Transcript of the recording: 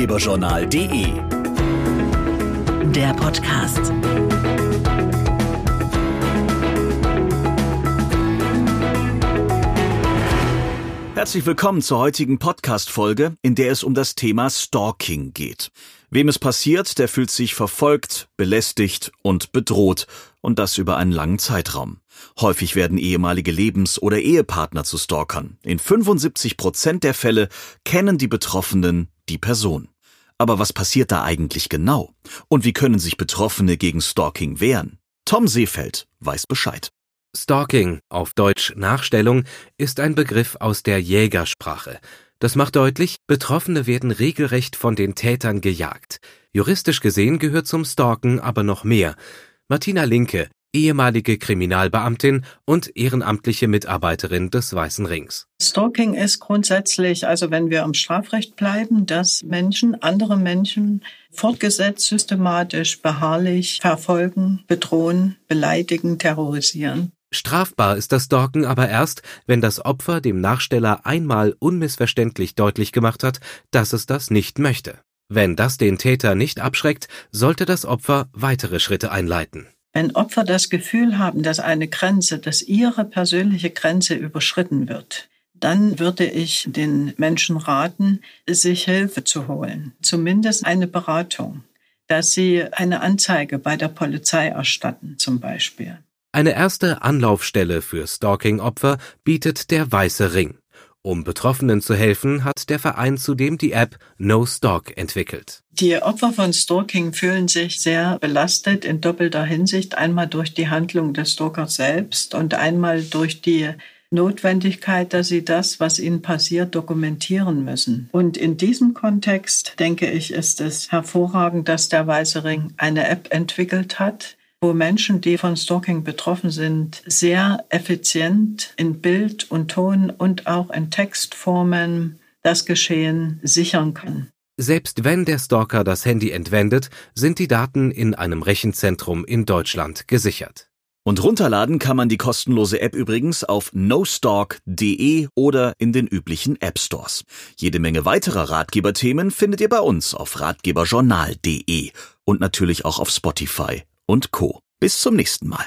ratgeberjournal.de. Der Podcast. Herzlich willkommen zur heutigen Podcast-Folge, in der es um das Thema Stalking geht. Wem es passiert, der fühlt sich verfolgt, belästigt und bedroht. Und das über einen langen Zeitraum. Häufig werden ehemalige Lebens- oder Ehepartner zu Stalkern. In 75 Prozent der Fälle kennen die Betroffenen die Person. Aber was passiert da eigentlich genau? Und wie können sich Betroffene gegen Stalking wehren? Tom Seefeld weiß Bescheid. Stalking, auf Deutsch Nachstellung, ist ein Begriff aus der Jägersprache. Das macht deutlich, Betroffene werden regelrecht von den Tätern gejagt. Juristisch gesehen gehört zum Stalken aber noch mehr. Martina Linke, ehemalige Kriminalbeamtin und ehrenamtliche Mitarbeiterin des Weißen Rings. Stalking ist grundsätzlich, also wenn wir im Strafrecht bleiben, dass Menschen andere Menschen fortgesetzt, systematisch, beharrlich verfolgen, bedrohen, beleidigen, terrorisieren. Strafbar ist das Stalken aber erst, wenn das Opfer dem Nachsteller einmal unmissverständlich deutlich gemacht hat, dass es das nicht möchte. Wenn das den Täter nicht abschreckt, sollte das Opfer weitere Schritte einleiten. Wenn Opfer das Gefühl haben, dass eine Grenze, dass ihre persönliche Grenze überschritten wird, dann würde ich den Menschen raten, sich Hilfe zu holen, zumindest eine Beratung, dass sie eine Anzeige bei der Polizei erstatten zum Beispiel. Eine erste Anlaufstelle für Stalking-Opfer bietet der Weiße Ring. Um Betroffenen zu helfen, hat der Verein zudem die App No Stalk entwickelt. Die Opfer von Stalking fühlen sich sehr belastet in doppelter Hinsicht. Einmal durch die Handlung des Stalkers selbst und einmal durch die Notwendigkeit, dass sie das, was ihnen passiert, dokumentieren müssen. Und in diesem Kontext, denke ich, ist es hervorragend, dass der Weiße Ring eine App entwickelt hat, wo Menschen, die von Stalking betroffen sind, sehr effizient in Bild und Ton und auch in Textformen das Geschehen sichern können. Selbst wenn der Stalker das Handy entwendet, sind die Daten in einem Rechenzentrum in Deutschland gesichert. Und runterladen kann man die kostenlose App übrigens auf nostalk.de oder in den üblichen App Stores. Jede Menge weiterer Ratgeberthemen findet ihr bei uns auf ratgeberjournal.de und natürlich auch auf Spotify und Co. Bis zum nächsten Mal.